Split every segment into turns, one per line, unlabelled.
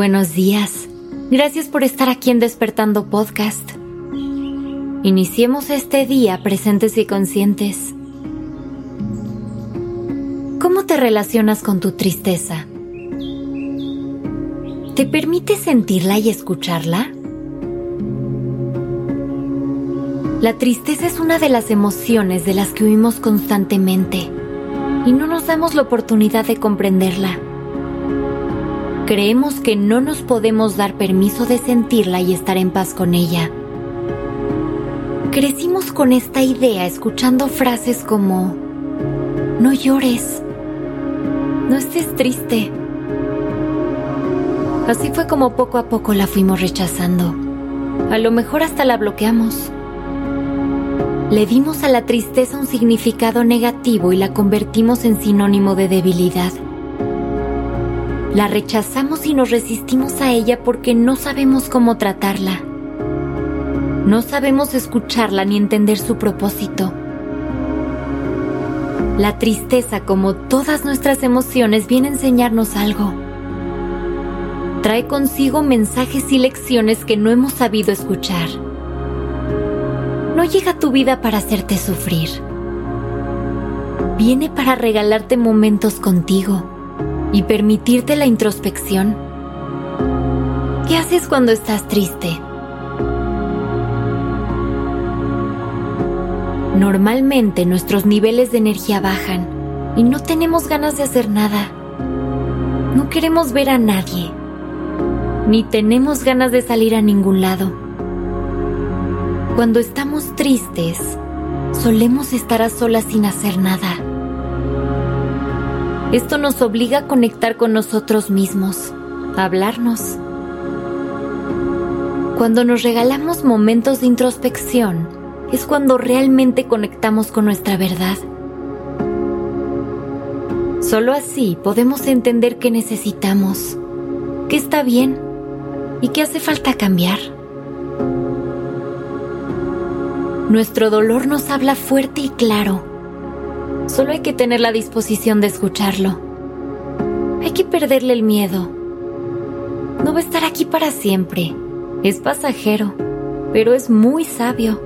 Buenos días. Gracias por estar aquí en Despertando Podcast. Iniciemos este día presentes y conscientes. ¿Cómo te relacionas con tu tristeza? ¿Te permite sentirla y escucharla? La tristeza es una de las emociones de las que huimos constantemente y no nos damos la oportunidad de comprenderla creemos que no nos podemos dar permiso de sentirla y estar en paz con ella. Crecimos con esta idea escuchando frases como, no llores, no estés triste. Así fue como poco a poco la fuimos rechazando. A lo mejor hasta la bloqueamos. Le dimos a la tristeza un significado negativo y la convertimos en sinónimo de debilidad. La rechazamos y nos resistimos a ella porque no sabemos cómo tratarla. No sabemos escucharla ni entender su propósito. La tristeza, como todas nuestras emociones, viene a enseñarnos algo. Trae consigo mensajes y lecciones que no hemos sabido escuchar. No llega a tu vida para hacerte sufrir. Viene para regalarte momentos contigo y permitirte la introspección. ¿Qué haces cuando estás triste? Normalmente nuestros niveles de energía bajan y no tenemos ganas de hacer nada. No queremos ver a nadie, ni tenemos ganas de salir a ningún lado. Cuando estamos tristes, solemos estar a solas sin hacer nada esto nos obliga a conectar con nosotros mismos, a hablarnos. Cuando nos regalamos momentos de introspección, es cuando realmente conectamos con nuestra verdad. Solo así podemos entender qué necesitamos, qué está bien y qué hace falta cambiar. Nuestro dolor nos habla fuerte y claro Solo hay que tener la disposición de escucharlo. Hay que perderle el miedo. No va a estar aquí para siempre. Es pasajero, pero es muy sabio.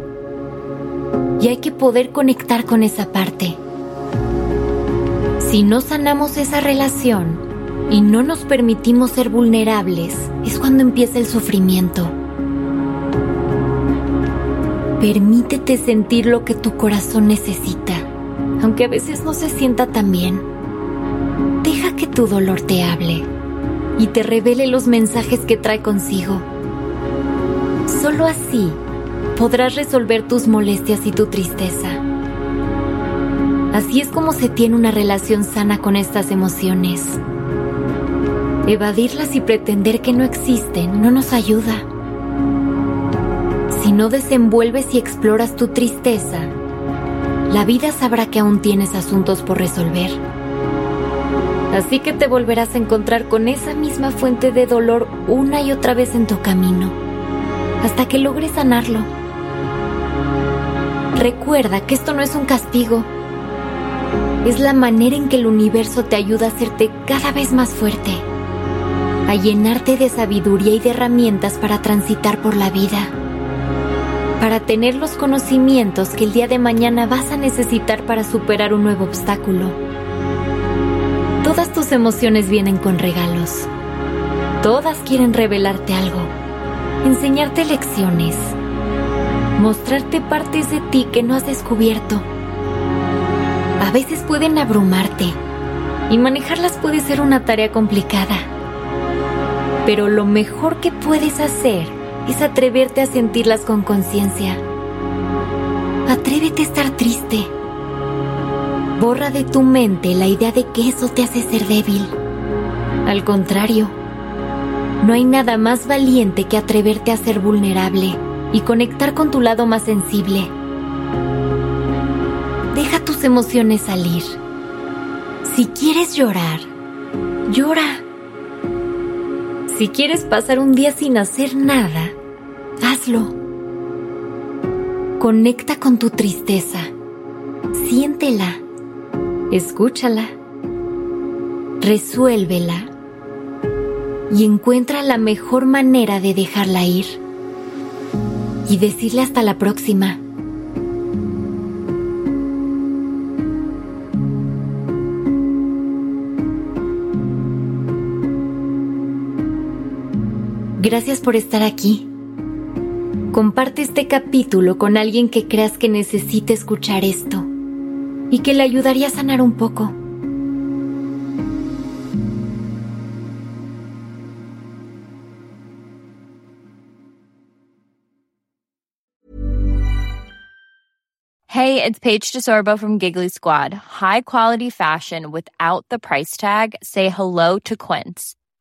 Y hay que poder conectar con esa parte. Si no sanamos esa relación y no nos permitimos ser vulnerables, es cuando empieza el sufrimiento. Permítete sentir lo que tu corazón necesita aunque a veces no se sienta tan bien. Deja que tu dolor te hable y te revele los mensajes que trae consigo. Solo así podrás resolver tus molestias y tu tristeza. Así es como se tiene una relación sana con estas emociones. Evadirlas y pretender que no existen no nos ayuda. Si no desenvuelves y exploras tu tristeza, la vida sabrá que aún tienes asuntos por resolver. Así que te volverás a encontrar con esa misma fuente de dolor una y otra vez en tu camino, hasta que logres sanarlo. Recuerda que esto no es un castigo, es la manera en que el universo te ayuda a hacerte cada vez más fuerte, a llenarte de sabiduría y de herramientas para transitar por la vida para tener los conocimientos que el día de mañana vas a necesitar para superar un nuevo obstáculo. Todas tus emociones vienen con regalos. Todas quieren revelarte algo, enseñarte lecciones, mostrarte partes de ti que no has descubierto. A veces pueden abrumarte y manejarlas puede ser una tarea complicada. Pero lo mejor que puedes hacer es atreverte a sentirlas con conciencia. Atrévete a estar triste. Borra de tu mente la idea de que eso te hace ser débil. Al contrario, no hay nada más valiente que atreverte a ser vulnerable y conectar con tu lado más sensible. Deja tus emociones salir. Si quieres llorar, llora. Si quieres pasar un día sin hacer nada, hazlo. Conecta con tu tristeza. Siéntela. Escúchala. Resuélvela. y encuentra la mejor manera de dejarla ir y decirle hasta la próxima. Gracias por estar aquí. Comparte este capítulo con alguien que creas que necesite escuchar esto y que le ayudaría a sanar un poco.
Hey, it's Paige DeSorbo from Giggly Squad. High quality fashion without the price tag. Say hello to Quince.